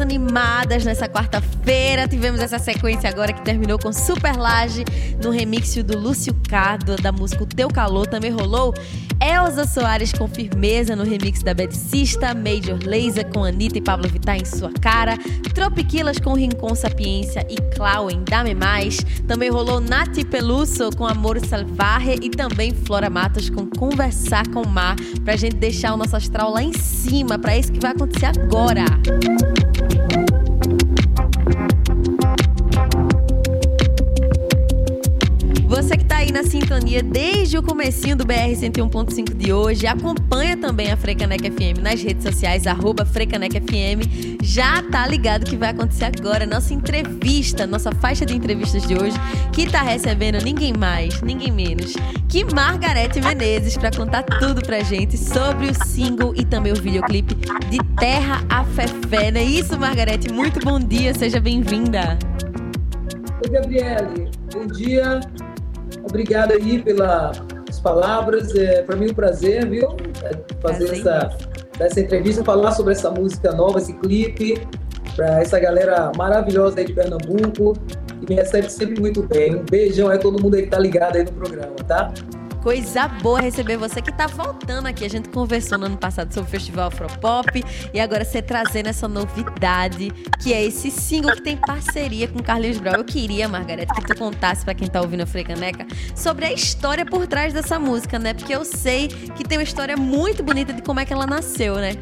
animadas nessa quarta-feira. Tivemos essa sequência agora que terminou com Super Laje no remix do Lúcio Cardo da música O Teu Calor. Também rolou Elza Soares com firmeza no remix da Beticista, Major Laser com Anitta e Pablo Vittar em sua cara, Tropiquilas com Rincon Sapiência e Clau em Dame Mais. Também rolou Nati Peluso com Amor Salvaje e também Flora Matos com Conversar com o Mar, pra gente deixar o nosso astral lá em cima, para isso que vai acontecer agora. Você sintonia desde o comecinho do BR 101.5 de hoje, acompanha também a Frecanec FM nas redes sociais, arroba Frecanec FM. Já tá ligado que vai acontecer agora nossa entrevista, nossa faixa de entrevistas de hoje, que está recebendo ninguém mais, ninguém menos que Margarete Menezes para contar tudo pra gente sobre o single e também o videoclipe de Terra a Fefé. Não é isso, Margarete? Muito bom dia, seja bem-vinda. Oi, Gabriele. Bom dia. Obrigado aí pelas palavras. É para mim um prazer, viu? É fazer essa, essa entrevista, falar sobre essa música nova, esse clipe, para essa galera maravilhosa aí de Pernambuco, que me recebe sempre muito bem. Um beijão aí todo mundo aí que tá ligado aí no programa, tá? Coisa boa receber você que está voltando aqui. A gente conversou no ano passado sobre o Festival Afropop e agora você trazendo essa novidade, que é esse single que tem parceria com Carlinhos Brau. Eu queria, Margareta, que tu contasse para quem está ouvindo a Frecaneca sobre a história por trás dessa música, né? Porque eu sei que tem uma história muito bonita de como é que ela nasceu, né?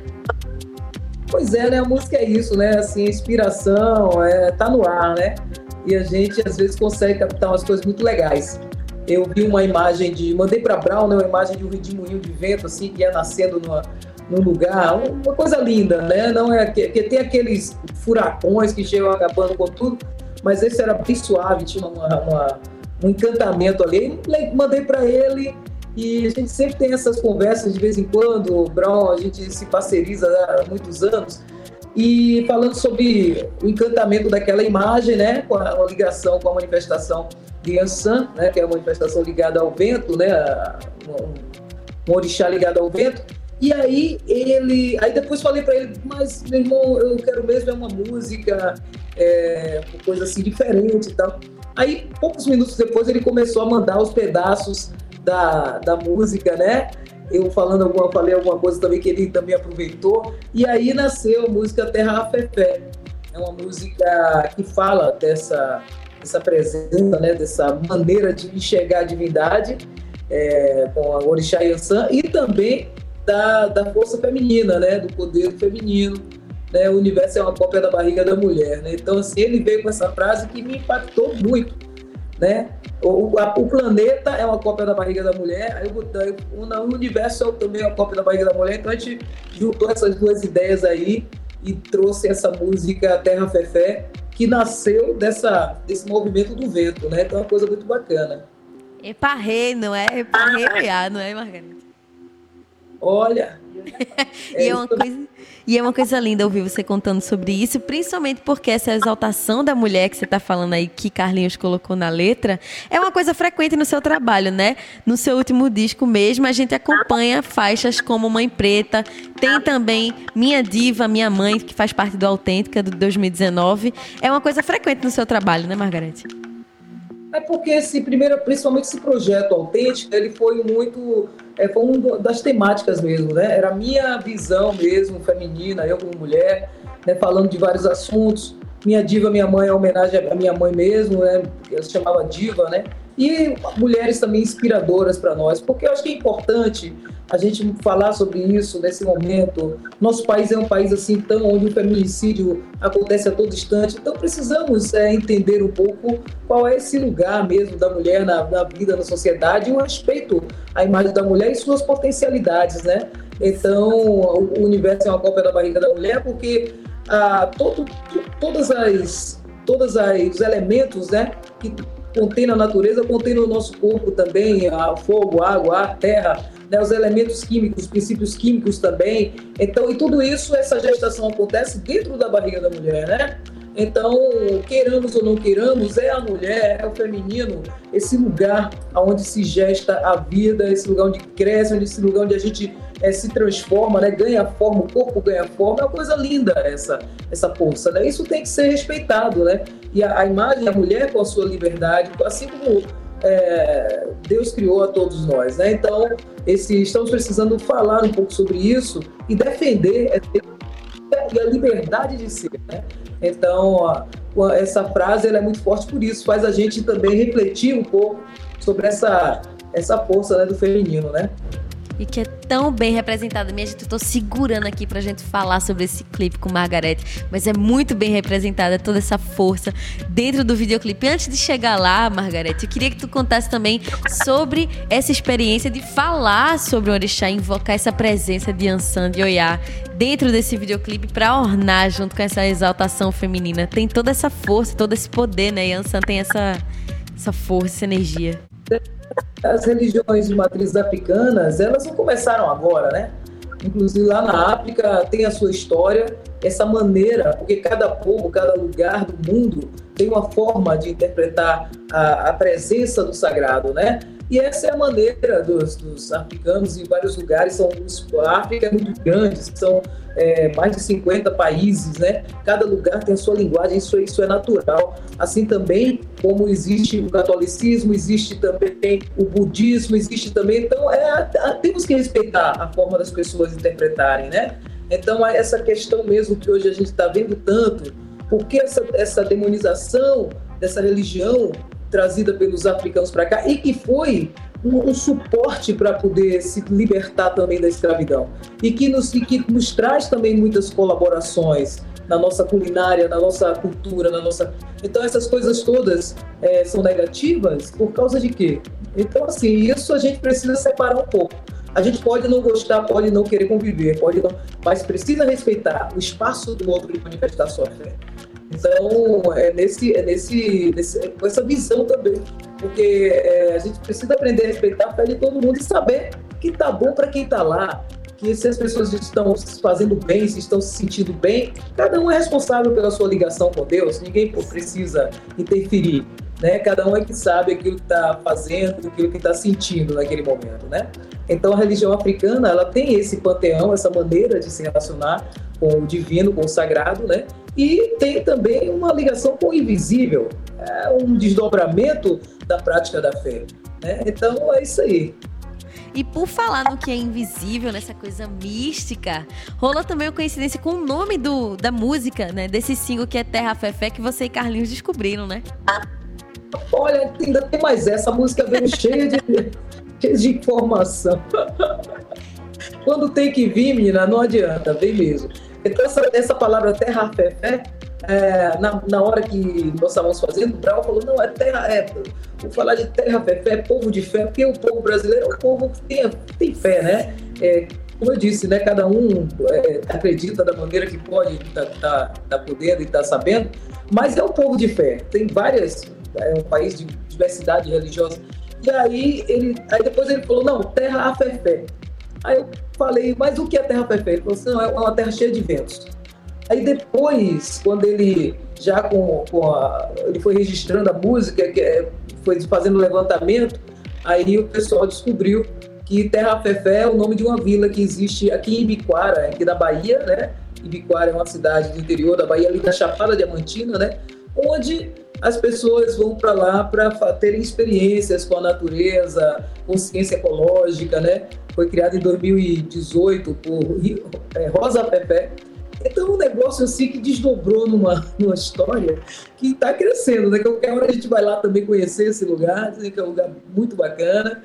Pois é, né? A música é isso, né? Assim, inspiração é, tá no ar, né? E a gente às vezes consegue captar umas coisas muito legais eu vi uma imagem de. Mandei para Brown, né, uma imagem de um redemoinho de vento, assim, que ia nascendo numa, num lugar, uma coisa linda, né? Não é que, que tem aqueles furacões que chegam acabando com tudo, mas esse era bem suave, tinha uma, uma um encantamento ali. Mandei para ele e a gente sempre tem essas conversas de vez em quando. O Brown, a gente se parceriza há muitos anos. E falando sobre o encantamento daquela imagem, né, com a ligação com a manifestação de Ansan, né, que é uma manifestação ligada ao vento, né, um, um orixá ligado ao vento. E aí ele, aí depois falei para ele, mas meu irmão, eu quero mesmo é uma música, é, uma coisa assim diferente e tal. Aí poucos minutos depois ele começou a mandar os pedaços da, da música, né? Eu falando alguma, falei alguma coisa também que ele também aproveitou. E aí nasceu a música Terra a Fefé. É uma música que fala dessa essa presença, né, dessa maneira de enxergar a divindade é, com a Orixá Yansan e também da, da força feminina, né, do poder feminino. Né, o universo é uma cópia da barriga da mulher. Né? Então, assim, ele veio com essa frase que me impactou muito. Né? O, a, o planeta é uma cópia da barriga da mulher, aí o, o, universo é também uma cópia da barriga da mulher, então a gente juntou essas duas ideias aí e trouxe essa música Terra Fefé, que nasceu dessa, desse movimento do vento, né? Então é uma coisa muito bacana. Eparrei, não é? Eparrei, não é, Margarida? Olha. e, é uma coisa, e é uma coisa linda ouvir você contando sobre isso, principalmente porque essa exaltação da mulher que você está falando aí, que Carlinhos colocou na letra, é uma coisa frequente no seu trabalho, né? No seu último disco mesmo, a gente acompanha faixas como Mãe Preta, tem também Minha Diva, Minha Mãe, que faz parte do Autêntica, do 2019. É uma coisa frequente no seu trabalho, né, Margarete? É porque esse primeiro, principalmente esse projeto autêntico, ele foi muito, é, foi uma das temáticas mesmo, né? Era a minha visão mesmo feminina, eu como mulher, né, falando de vários assuntos. Minha diva, minha mãe, é homenagem à minha mãe mesmo, né? Ela se chamava diva, né? E mulheres também inspiradoras para nós, porque eu acho que é importante a gente falar sobre isso nesse momento. Nosso país é um país assim tão onde o feminicídio acontece a todo instante, então precisamos é, entender um pouco qual é esse lugar mesmo da mulher na, na vida, na sociedade, e o respeito à imagem da mulher e suas potencialidades, né? Então, o universo é uma cópia da barriga da mulher, porque ah, todo, todas as todos os elementos, né, que contém na natureza, contém no nosso corpo também, a fogo, água, terra, né, os elementos químicos, os princípios químicos também. Então, e tudo isso, essa gestação acontece dentro da barriga da mulher, né? Então, queiramos ou não queiramos, é a mulher, é o feminino, esse lugar onde se gesta a vida, esse lugar onde cresce, esse lugar onde a gente é, se transforma, né, ganha forma, o corpo ganha forma, é uma coisa linda essa, essa força. Né? Isso tem que ser respeitado. Né? E a, a imagem da mulher com a sua liberdade, assim como é, Deus criou a todos nós. Né? Então, esse, estamos precisando falar um pouco sobre isso e defender a liberdade de ser. Né? Então, essa frase é muito forte por isso, faz a gente também refletir um pouco sobre essa, essa força né, do feminino, né? E que é tão bem representada. Minha gente, eu tô segurando aqui pra gente falar sobre esse clipe com Margaret, mas é muito bem representada toda essa força dentro do videoclipe. Antes de chegar lá, Margaret, eu queria que tu contasse também sobre essa experiência de falar sobre o Orixá, invocar essa presença de Ansan, de Oiá, dentro desse videoclipe para ornar junto com essa exaltação feminina. Tem toda essa força, todo esse poder, né? E Ansan tem essa, essa força, essa energia as religiões de matriz africanas, elas não começaram agora, né? Inclusive lá na África tem a sua história, essa maneira, porque cada povo, cada lugar do mundo tem uma forma de interpretar a, a presença do sagrado, né? E essa é a maneira dos, dos africanos em vários lugares. São, a África é muito grande, são é, mais de 50 países, né? Cada lugar tem a sua linguagem, isso, isso é natural. Assim também como existe o catolicismo, existe também o budismo, existe também. Então, é, temos que respeitar a forma das pessoas interpretarem, né? Então, essa questão mesmo que hoje a gente está vendo tanto, por que essa, essa demonização dessa religião trazida pelos africanos para cá e que foi um, um suporte para poder se libertar também da escravidão e que nos, e que nos traz também muitas colaborações na nossa culinária, na nossa cultura, na nossa. Então essas coisas todas é, são negativas por causa de quê? Então assim isso a gente precisa separar um pouco. A gente pode não gostar, pode não querer conviver, pode não, mas precisa respeitar o espaço do outro de manifestar sua fé. Então, é nesse, é nesse, nesse é com essa visão também, porque é, a gente precisa aprender a respeitar a fé de todo mundo e saber que tá bom para quem tá lá, que se as pessoas estão se fazendo bem, se estão se sentindo bem, cada um é responsável pela sua ligação com Deus, ninguém precisa interferir, né? Cada um é que sabe aquilo que está fazendo, aquilo que está sentindo naquele momento, né? Então a religião africana, ela tem esse panteão, essa maneira de se relacionar com o divino, com o sagrado, né? E tem também uma ligação com o invisível, é um desdobramento da prática da fé. Né? Então é isso aí. E por falar no que é invisível, nessa coisa mística, rolou também uma coincidência com o nome do, da música, né? Desse single que é Terra Fefé, que você e Carlinhos descobriram, né? Olha, ainda tem mais essa. música veio cheia de, de informação. Quando tem que vir, menina, não adianta, vem mesmo. Então, essa, essa palavra terra fé, é, na, na hora que nós estávamos fazendo, o Brau falou: não, é terra, é, vou falar de terra fé, fé, povo de fé, porque o povo brasileiro é um povo que tem, tem fé, né? É, como eu disse, né, cada um é, acredita da maneira que pode, tá, tá, tá podendo e tá sabendo, mas é um povo de fé. Tem várias, é um país de diversidade religiosa. E aí, ele, aí depois ele falou: não, terra a fé, fé. Aí eu falei, mas o que é terra perfeita? Ele falou assim, não, é uma terra cheia de ventos. Aí depois, quando ele já com, com a, ele foi registrando a música, que é, foi fazendo levantamento, aí o pessoal descobriu que Terra Fefé é o nome de uma vila que existe aqui em Ibiquara, aqui da Bahia, né? Ibiquara é uma cidade do interior da Bahia, ali na Chapada Diamantina, né? Onde as pessoas vão para lá para terem experiências com a natureza, consciência ecológica, né? Foi criado em 2018 por é, Rosa Pepe. Então, um negócio assim que desdobrou numa, numa história que está crescendo, né? Qualquer hora a gente vai lá também conhecer esse lugar, que é um lugar muito bacana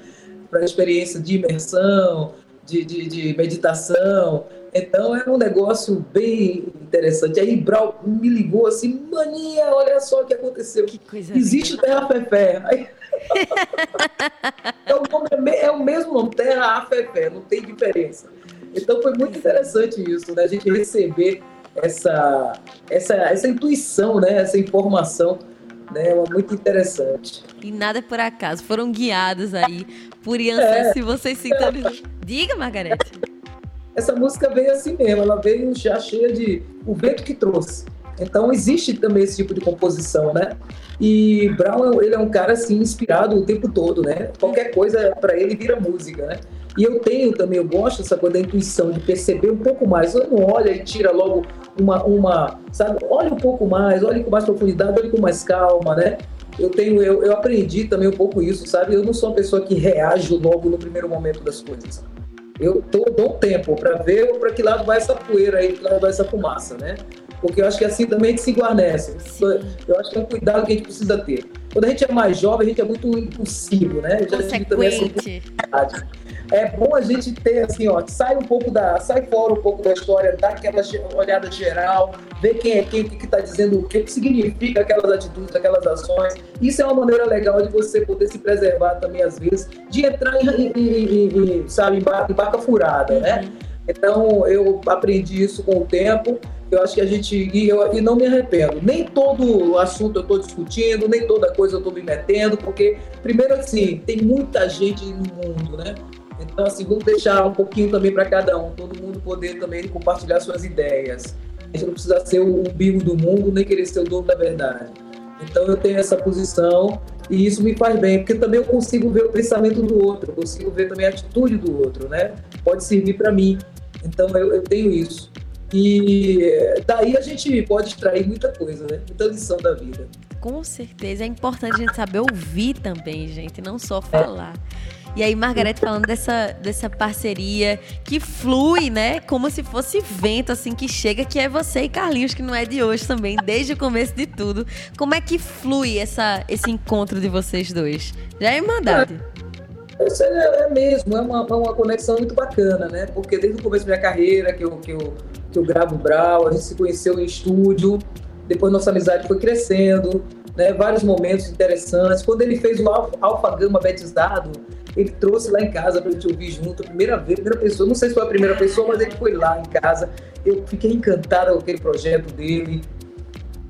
para experiência de imersão, de, de, de, meditação. Então é um negócio bem interessante. Aí Brau me ligou assim, maninha, olha só o que aconteceu. Que Existe Terra Fefé. Aí... é, o nome, é o mesmo nome, Terra Afefé, não tem diferença. Então foi muito interessante isso, né? A gente receber essa, essa, essa intuição, né? Essa informação né? É muito interessante. E nada por acaso, foram guiados aí por Ian é, se vocês sintonizam. Diga, Margarete. Essa música veio assim mesmo, ela veio já cheia de o vento que trouxe. Então existe também esse tipo de composição, né? E Brown, ele é um cara assim inspirado o tempo todo, né? Qualquer coisa para ele vira música, né? E eu tenho também, eu gosto dessa coisa da intuição, de perceber um pouco mais. Eu não olha e tira logo uma, uma, sabe? Olha um pouco mais, olhe com mais profundidade, olhe com mais calma, né? Eu tenho, eu, eu aprendi também um pouco isso, sabe? Eu não sou uma pessoa que reage logo no primeiro momento das coisas. Eu tô, dou um tempo para ver para que lado vai essa poeira aí, para que lado vai essa fumaça, né? Porque eu acho que assim também a gente se guarnece. Eu acho que é um cuidado que a gente precisa ter. Quando a gente é mais jovem, a gente é muito impulsivo, né? Eu já tive também essa é bom a gente ter assim, ó, sai um pouco da, sai fora um pouco da história, dá aquela olhada geral, ver quem é quem, o que está dizendo, o que, que significa aquelas atitudes, aquelas ações. Isso é uma maneira legal de você poder se preservar também às vezes, de entrar em, em, em sabe, em barca, furada, né? Uhum. Então eu aprendi isso com o tempo. Eu acho que a gente e, eu, e não me arrependo. Nem todo assunto eu estou discutindo, nem toda coisa eu estou me metendo, porque primeiro assim tem muita gente no mundo, né? Então, assim, vamos deixar um pouquinho também para cada um, todo mundo poder também compartilhar suas ideias. A gente não precisa ser o umbigo do mundo, nem querer ser o dono da verdade. Então, eu tenho essa posição e isso me faz bem, porque também eu consigo ver o pensamento do outro, eu consigo ver também a atitude do outro, né? Pode servir para mim. Então, eu, eu tenho isso. E daí a gente pode extrair muita coisa, né? Muita lição da vida. Com certeza. É importante a gente saber ouvir também, gente, não só falar. É. E aí, Margarete falando dessa, dessa parceria que flui, né? Como se fosse vento, assim, que chega, que é você e Carlinhos, que não é de hoje também, desde o começo de tudo. Como é que flui essa, esse encontro de vocês dois? Já é Irmandade. É, é, é mesmo, é uma, uma conexão muito bacana, né? Porque desde o começo da minha carreira, que eu, que eu, que eu gravo Brau, a gente se conheceu em estúdio, depois nossa amizade foi crescendo, né? Vários momentos interessantes. Quando ele fez o Alfa Gama Betizado, ele trouxe lá em casa para a gente ouvir junto, a primeira vez, a primeira pessoa, não sei se foi a primeira pessoa, mas ele foi lá em casa. Eu fiquei encantado com aquele projeto dele.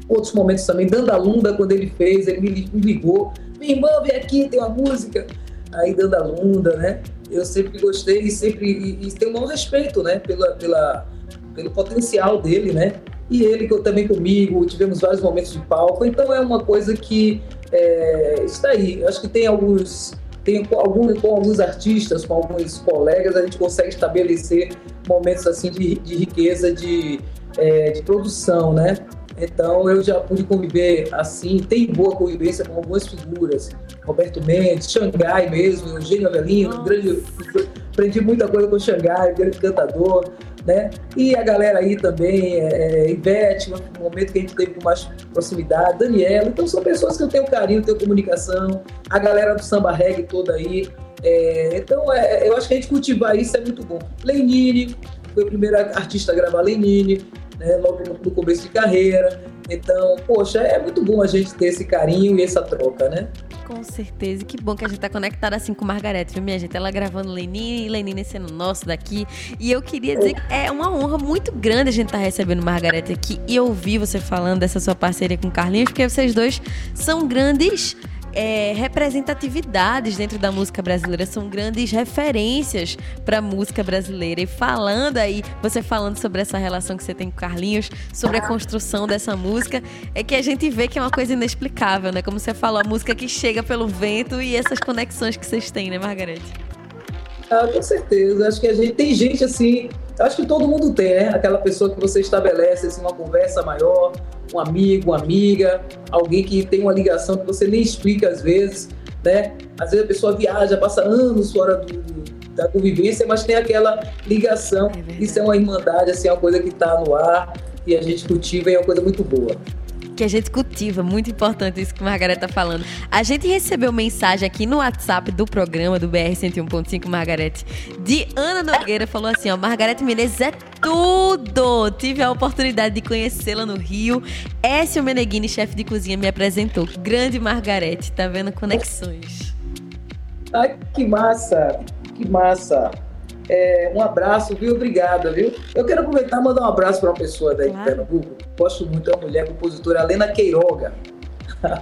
Outros momentos também, Dandalunda, quando ele fez, ele me ligou, minha irmã, vem aqui, tem uma música. Aí Dandalunda, né? Eu sempre gostei e sempre e, e tenho um maior respeito, né? Pela, pela, pelo potencial dele, né? E ele também comigo, tivemos vários momentos de palco, então é uma coisa que é, está aí. Eu acho que tem alguns tem com, algum, com alguns artistas, com alguns colegas, a gente consegue estabelecer momentos assim de, de riqueza de, é, de produção, né? Então eu já pude conviver assim, tem boa convivência com algumas figuras, Roberto Mendes, Xangai mesmo, Eugênio Avelino, grande, aprendi muita coisa com Xangai, grande cantador, né? E a galera aí também, é, é, Ivete, um momento que a gente teve com mais proximidade, Daniela, então são pessoas que eu tenho carinho, tenho comunicação, a galera do samba reggae toda aí, é, então é, eu acho que a gente cultivar isso é muito bom. Lenine, foi a primeira artista a gravar Lenine, né, logo no começo de carreira. Então, poxa, é muito bom a gente ter esse carinho e essa troca, né? Com certeza. Que bom que a gente tá conectada assim com Margarete, viu, minha gente? Ela gravando Lenine e Lenine sendo nosso daqui. E eu queria dizer que é uma honra muito grande a gente estar tá recebendo Margarete aqui e ouvir você falando dessa sua parceria com Carlinhos, porque vocês dois são grandes é, representatividades dentro da música brasileira, são grandes referências para a música brasileira. E falando aí, você falando sobre essa relação que você tem com Carlinhos, sobre a construção dessa música, é que a gente vê que é uma coisa inexplicável, né? Como você falou, a música que chega pelo vento e essas conexões que vocês têm, né, Margarete? Ah, com certeza. Acho que a gente tem gente assim acho que todo mundo tem, né? Aquela pessoa que você estabelece assim, uma conversa maior, um amigo, uma amiga, alguém que tem uma ligação que você nem explica às vezes, né? Às vezes a pessoa viaja, passa anos fora do, da convivência, mas tem aquela ligação. É Isso é uma irmandade, assim, é uma coisa que está no ar e a gente cultiva e é uma coisa muito boa que a gente cultiva. Muito importante isso que a Margareta tá falando. A gente recebeu mensagem aqui no WhatsApp do programa do BR 101.5 Margarete, de Ana Nogueira, falou assim, ó, Margarete Menezes é tudo! Tive a oportunidade de conhecê-la no Rio. Écio Meneghini, chefe de cozinha, me apresentou. Grande Margarete, tá vendo conexões. Ai, que massa! Que massa! É, um abraço, viu? Obrigada, viu? Eu quero aproveitar e mandar um abraço para uma pessoa daí claro. de Pernambuco. Gosto muito, é uma mulher compositora, Lena Queiroga.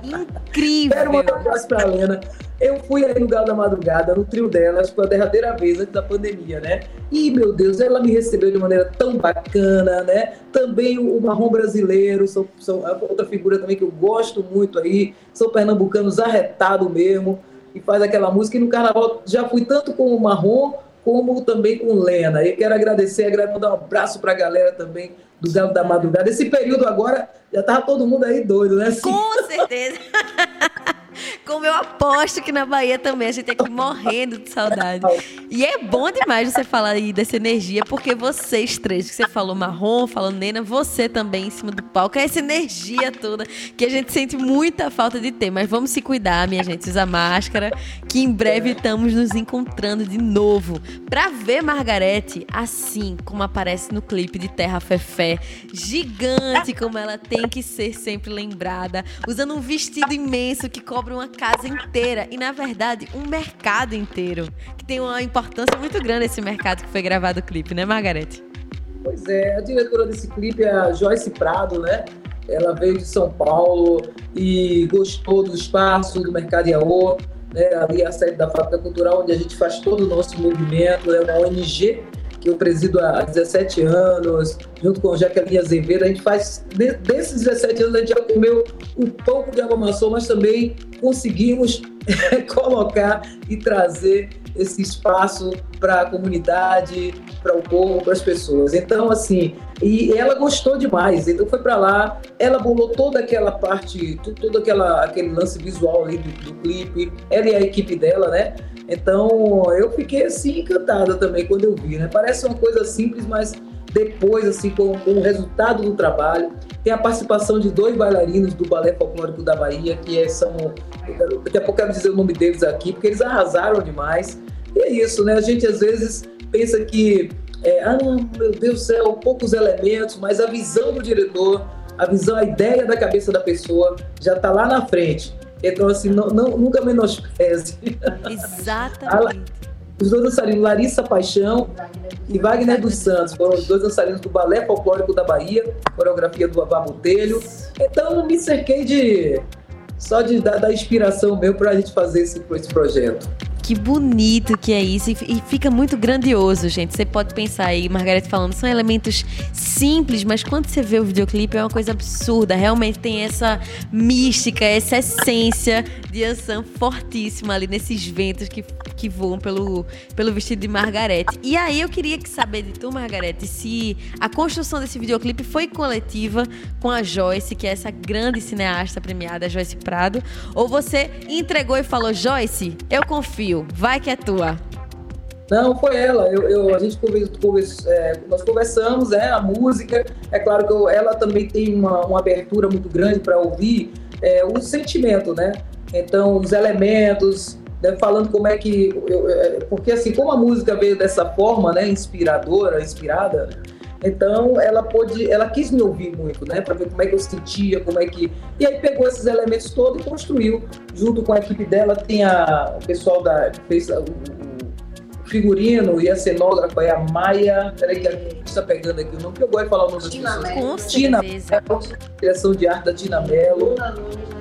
Incrível! quero mandar um abraço para a Lena. Eu fui aí no Galo da Madrugada, no trio dela, acho que foi a derradeira vez antes da pandemia, né? E, meu Deus, ela me recebeu de maneira tão bacana, né? Também o Marrom Brasileiro, são, são outra figura também que eu gosto muito aí, são pernambucanos arretados mesmo, e faz aquela música. E no carnaval já fui tanto com o Marrom como também com Lena. E quero agradecer, mandar um abraço para a galera também do Galo da Madrugada. Esse período agora já estava todo mundo aí doido, né? Com certeza. Como eu aposto que na Bahia também a gente aqui morrendo de saudade. E é bom demais você falar aí dessa energia, porque vocês três, que você falou marrom, falou Nena, você também em cima do palco, é essa energia toda que a gente sente muita falta de ter. Mas vamos se cuidar, minha gente, usar máscara, que em breve estamos nos encontrando de novo para ver Margarete assim como aparece no clipe de Terra Fefé, gigante como ela tem que ser sempre lembrada, usando um vestido imenso que cobre uma casa inteira e, na verdade, um mercado inteiro. Que tem uma importância muito grande esse mercado que foi gravado o clipe, né, Margarete? Pois é, a diretora desse clipe é a Joyce Prado, né? Ela veio de São Paulo e gostou do espaço do Mercado Iaô, né? ali a sede da Fábrica Cultural, onde a gente faz todo o nosso movimento, é uma ONG eu presido há 17 anos, junto com Jaqueline Azevedo. A gente faz, desses 17 anos, a gente já comeu um pouco de água maçã, mas também conseguimos colocar e trazer esse espaço para a comunidade, para o povo, para as pessoas. Então, assim, e ela gostou demais. Então, foi para lá, ela bolou toda aquela parte, todo aquela, aquele lance visual ali do, do clipe, ela e a equipe dela, né? Então, eu fiquei assim encantada também quando eu vi, né? Parece uma coisa simples, mas depois, assim, com, com, o resultado do trabalho, tem a participação de dois bailarinos do Balé Folclórico da Bahia, que é, são. Daqui a pouco eu quero dizer o nome deles aqui, porque eles arrasaram demais. E é isso, né? A gente às vezes pensa que, é, ah, meu Deus do céu, poucos elementos, mas a visão do diretor, a visão, a ideia da cabeça da pessoa já está lá na frente. Então, assim, não, não, nunca menospreze. Exatamente. os dois dançarinos, Larissa Paixão e Wagner dos Santos, foram os dois dançarinos do Balé Folclórico da Bahia, coreografia do Avá Botelho. Então, me cerquei de só de dar, dar inspiração meu para a gente fazer esse, esse projeto. Que bonito que é isso. E fica muito grandioso, gente. Você pode pensar aí, Margareth falando, são elementos simples, mas quando você vê o videoclipe é uma coisa absurda. Realmente tem essa mística, essa essência de Ansan fortíssima ali nesses ventos que, que voam pelo, pelo vestido de Margareth. E aí eu queria saber de tu, Margareth, se a construção desse videoclipe foi coletiva com a Joyce, que é essa grande cineasta premiada, Joyce Prado, ou você entregou e falou, Joyce, eu confio vai que é tua. Não, foi ela. Eu, eu a gente conversa, é, nós conversamos, é, a música. É claro que eu, ela também tem uma, uma abertura muito grande para ouvir é, o sentimento, né? Então, os elementos, falando como é que. Eu, é, porque, assim, como a música veio dessa forma, né, inspiradora, inspirada, então ela pôde, ela quis me ouvir muito, né, para ver como é que eu sentia, como é que e aí pegou esses elementos todos e construiu junto com a equipe dela tem a o pessoal da que fez o, o figurino e a cenógrafa é a Maia, peraí que a gente está pegando aqui o nome que eu gosto de falar o nome das Tina pessoas. Tina Mello, direção de arte da Tina Mello. Luna Nunes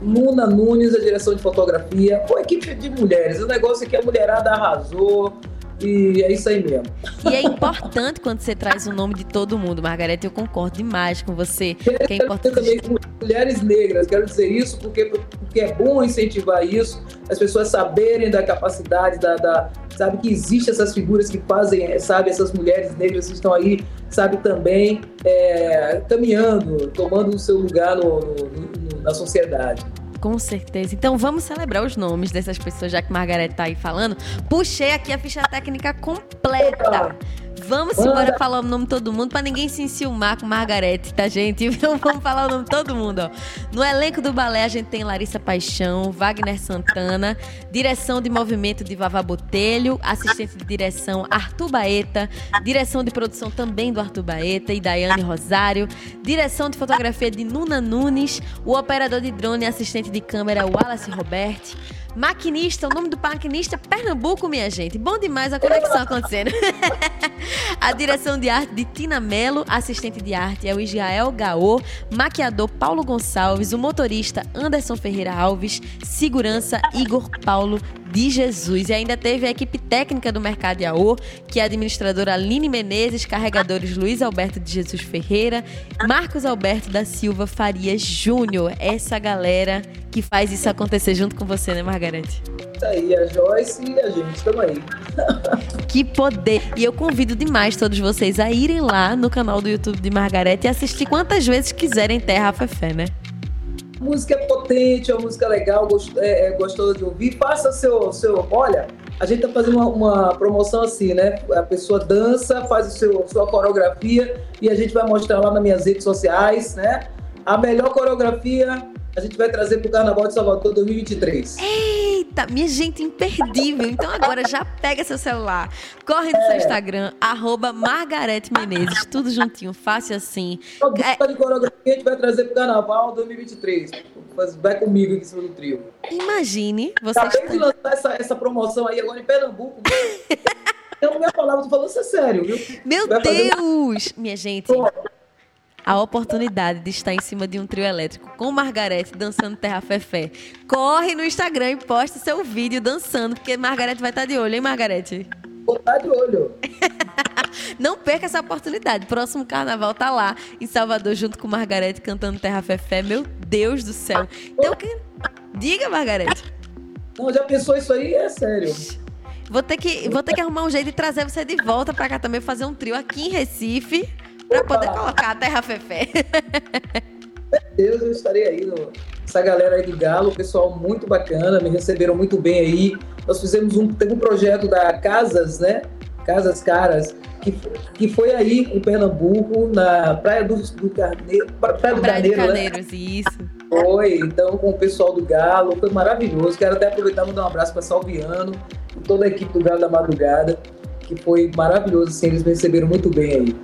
Luna Nunes, a direção de fotografia, uma equipe de mulheres. O negócio é que a mulherada arrasou, e é isso aí mesmo. E é importante quando você traz o nome de todo mundo, Margareta. Eu concordo demais com você. Que é importante. também com mulheres negras. Quero dizer isso porque, porque é bom incentivar isso, as pessoas saberem da capacidade, da, da sabe que existem essas figuras que fazem, sabe, essas mulheres negras que estão aí, sabe, também é, caminhando, tomando o seu lugar no, no, na sociedade. Com certeza. Então vamos celebrar os nomes dessas pessoas, já que Margareth tá aí falando. Puxei aqui a ficha técnica completa. Vamos embora falar o nome de todo mundo para ninguém se enciumar com Margarete, tá, gente? Então vamos falar o nome de todo mundo, ó. No elenco do balé a gente tem Larissa Paixão, Wagner Santana, direção de movimento de Vavá Botelho, assistente de direção Arthur Baeta, direção de produção também do Arthur Baeta e Daiane Rosário, direção de fotografia de Nuna Nunes, o operador de drone e assistente de câmera Wallace Roberti. Maquinista, o nome do maquinista é Pernambuco, minha gente. Bom demais a conexão acontecendo. a direção de arte de Tina Mello, assistente de arte é o Israel Gaô, maquiador Paulo Gonçalves, o motorista Anderson Ferreira Alves, segurança Igor Paulo de Jesus. E ainda teve a equipe técnica do Mercado Iaô, que é a administradora Aline Menezes, carregadores Luiz Alberto de Jesus Ferreira, Marcos Alberto da Silva Farias Júnior. Essa galera que faz isso acontecer junto com você, né, Margarete? Isso aí, a Joyce e a gente, estamos aí. que poder! E eu convido demais todos vocês a irem lá no canal do YouTube de Margarete e assistir quantas vezes quiserem Terra Fefé, né? Música é potente, é uma música legal, gost, é, é, gostosa de ouvir. Faça seu, seu. Olha, a gente tá fazendo uma, uma, promoção assim, né? A pessoa dança, faz o seu, sua coreografia e a gente vai mostrar lá nas minhas redes sociais, né? A melhor coreografia a gente vai trazer para o Carnaval de Salvador 2023. Eita, minha gente, imperdível. Então agora já pega seu celular, corre no é. seu Instagram, arroba Margarete Menezes, tudo juntinho, fácil assim. A é... de coreografia a gente vai trazer para o Carnaval 2023. Vai comigo aqui em cima do trio. Imagine, você Acabei está... de lançar essa, essa promoção aí agora em Pernambuco. Eu não me falava, tô falando isso é sério, viu? Meu vai Deus! Fazer... Minha gente. Pronto a oportunidade de estar em cima de um trio elétrico com Margarete dançando Terra Fefé. Corre no Instagram e posta seu vídeo dançando, porque Margarete vai estar de olho, hein, Margarete? Vou estar de olho. Não perca essa oportunidade. Próximo carnaval tá lá em Salvador junto com Margarete cantando Terra Fefé. Meu Deus do céu. Então, que... diga, Margarete. Não, já pensou isso aí? É sério. Vou ter que, vou ter que arrumar um jeito de trazer você de volta para cá também fazer um trio aqui em Recife Pra poder colocar a terra fefé. Deus, eu estarei aí. No... Essa galera aí do Galo, pessoal muito bacana, me receberam muito bem aí. Nós fizemos um, teve um projeto da Casas, né? Casas Caras, que, que foi aí em Pernambuco, na Praia do, do Carneiro. Praia do Praia Carneiro, né? Carneiros, né? isso. Foi, então, com o pessoal do Galo, foi maravilhoso. Quero até aproveitar e mandar um abraço para Salviano, toda a equipe do Galo da Madrugada, que foi maravilhoso, assim, eles me receberam muito bem aí.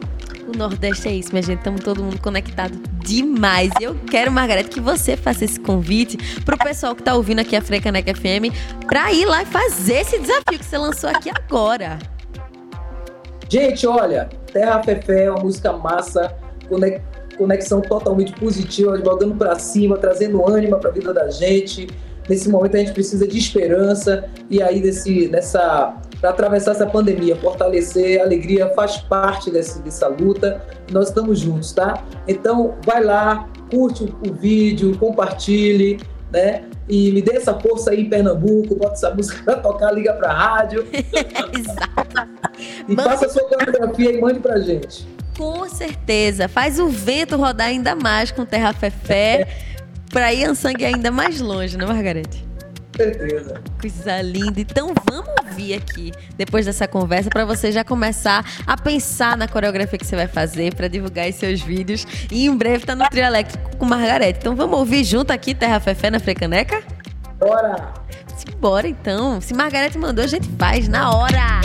O Nordeste é isso, minha gente. Estamos todo mundo conectado demais. Eu quero, Margarete, que você faça esse convite pro pessoal que tá ouvindo aqui a Frecaneca FM pra ir lá e fazer esse desafio que você lançou aqui agora. Gente, olha, Terra Fefé é uma música massa, conexão totalmente positiva, jogando para cima, trazendo ânimo para a vida da gente. Nesse momento a gente precisa de esperança e aí desse, nessa para atravessar essa pandemia, fortalecer, a alegria faz parte desse, dessa luta. Nós estamos juntos, tá? Então, vai lá, curte o, o vídeo, compartilhe, né? E me dê essa força aí em Pernambuco, bota essa música para tocar, liga para a rádio. Exato. e Manda... faça a sua coreografia e mande pra gente. Com certeza. Faz o vento rodar ainda mais com Terra Fefé, para ir a sangue ainda mais longe, né, Margarete? Certeza. Coisa linda. Então vamos ouvir aqui, depois dessa conversa, para você já começar a pensar na coreografia que você vai fazer para divulgar os seus vídeos. E em breve tá no trio elétrico com Margarete. Então vamos ouvir junto aqui Terra Fefé na Frecaneca? Bora! Bora então. Se Margarete mandou, a gente faz na hora.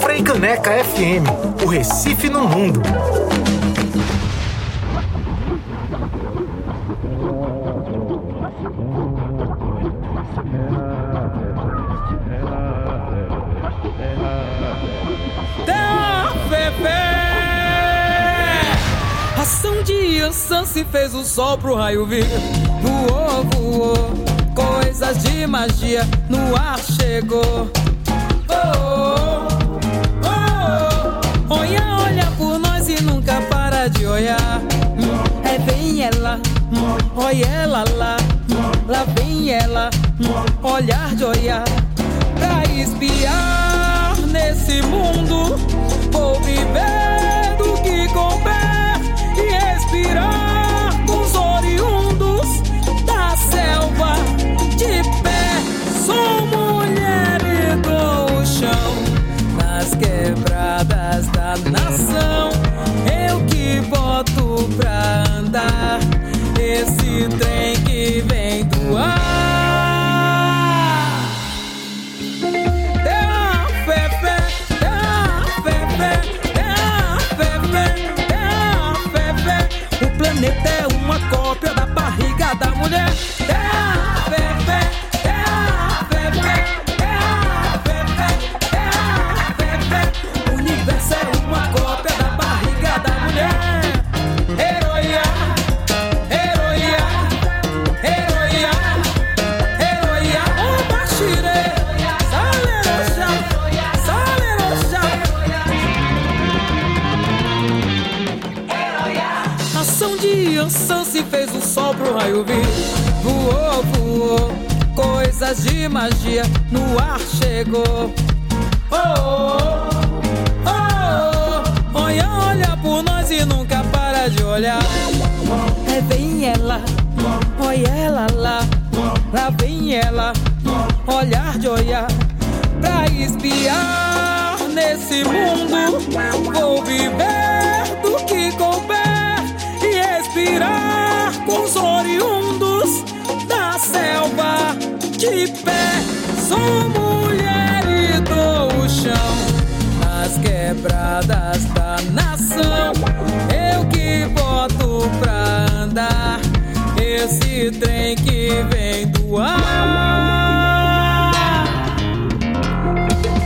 Freicaneca FM, o Recife no mundo. Ansan se fez o sol pro raio vir. Voou, voou, coisas de magia no ar chegou. Oh, oh, oh, olha, olha por nós e nunca para de olhar. É bem ela, olha ela lá. Lá vem ela, olhar de olhar pra espiar nesse mundo. Vou viver nação. Sol pro raio vir. Voou, voou, coisas de magia no ar chegou. Oh, oh, oh. olha, olha por nós e nunca para de olhar. É vem ela, olha ela lá, lá vem ela, olhar de olhar pra espiar nesse mundo. Vou viver Sou mulher e dou o chão nas quebradas da nação. Eu que boto pra andar esse trem que vem do ar.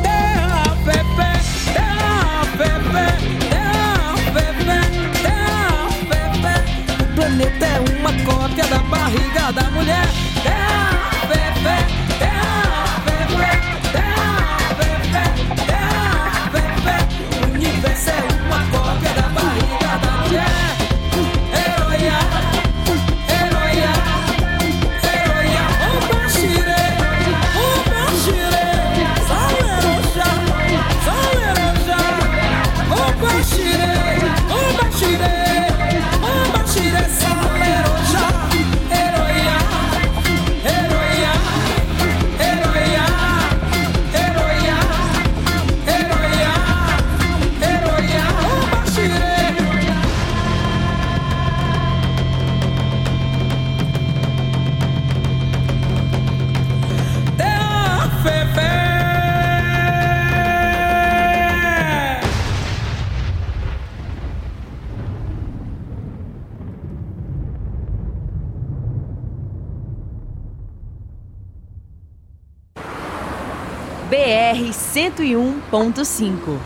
Terra, fé, terra, fé, terra, fé, terra, fé. O planeta é uma cópia da barriga da mulher. 101.5.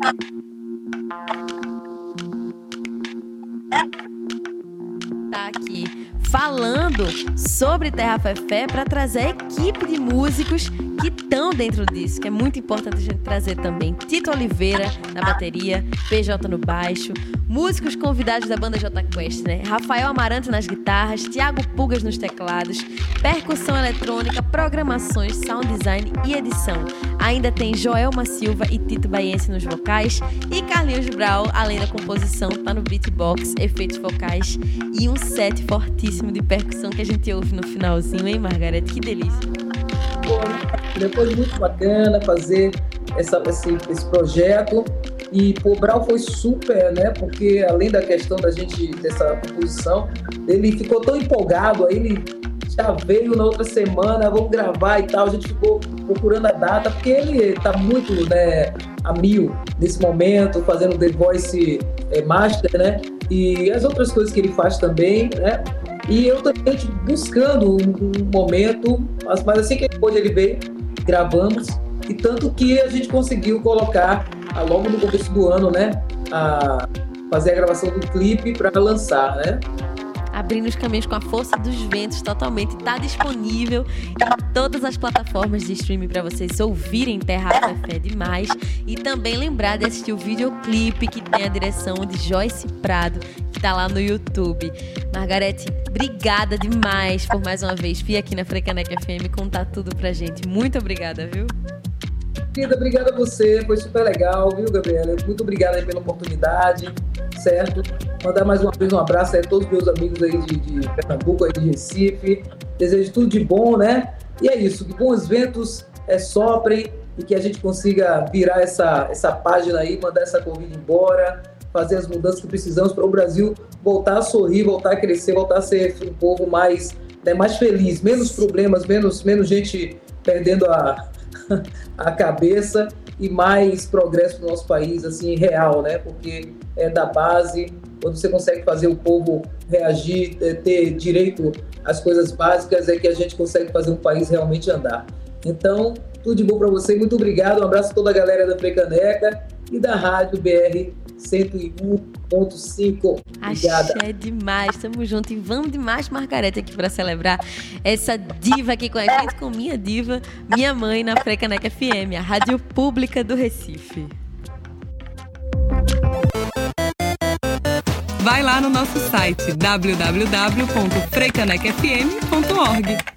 Tá falando sobre Terra Fé Fé para trazer a equipe de músicos que estão dentro disso, que é muito importante a gente trazer também. Tito Oliveira na bateria, PJ no baixo, músicos convidados da banda J Quest, né? Rafael Amarante nas guitarras, Thiago Pugas nos teclados, percussão eletrônica, programações, sound design e edição. Ainda tem Joelma Silva e Tito Baiense nos vocais e Carlinhos Brau, além da composição, tá no beatbox, efeitos vocais e um set fortíssimo de percussão que a gente ouve no finalzinho, hein, Margareth? Que delícia. Pô, depois muito bacana fazer essa, esse, esse projeto. E Brau foi super, né? Porque além da questão da gente, dessa composição, ele ficou tão empolgado, aí ele já veio na outra semana, vamos gravar e tal. A gente ficou procurando a data, porque ele tá muito né, a mil nesse momento, fazendo The Voice eh, Master, né? E as outras coisas que ele faz também, né? E eu também buscando um, um momento, mas, mas assim que ele pôde, ele veio, gravamos, e tanto que a gente conseguiu colocar, logo no começo do ano, né? A, fazer a gravação do clipe para lançar, né? abrindo os caminhos com a força dos ventos totalmente. Está disponível em todas as plataformas de streaming para vocês ouvirem Terra Fé Demais. E também lembrar de assistir o videoclipe que tem a direção de Joyce Prado, que está lá no YouTube. Margarete, obrigada demais por mais uma vez vir aqui na Frecanec FM contar tudo pra gente. Muito obrigada, viu? Querida, obrigado a você, foi super legal, viu, Gabriela? Muito obrigado pela oportunidade, certo? Mandar mais uma vez um abraço a todos os meus amigos aí de, de Pernambuco, aí de Recife. Desejo tudo de bom, né? E é isso, que bons ventos é, soprem e que a gente consiga virar essa, essa página aí, mandar essa Covid embora, fazer as mudanças que precisamos para o Brasil voltar a sorrir, voltar a crescer, voltar a ser um povo mais, né, mais feliz, menos problemas, menos, menos gente perdendo a, a cabeça e mais progresso no nosso país, assim, real, né? Porque é da base, quando você consegue fazer o povo reagir, ter direito às coisas básicas, é que a gente consegue fazer um país realmente andar. Então, tudo de bom para você, muito obrigado, um abraço a toda a galera da Frecaneca e da Rádio BR 101.5. Obrigada. Axé demais, tamo junto e vamos demais, Margarete, aqui para celebrar essa diva aqui com a gente, com minha diva, minha mãe na Frecaneca FM, a rádio pública do Recife. Vai lá no nosso site www.frecanecfm.org.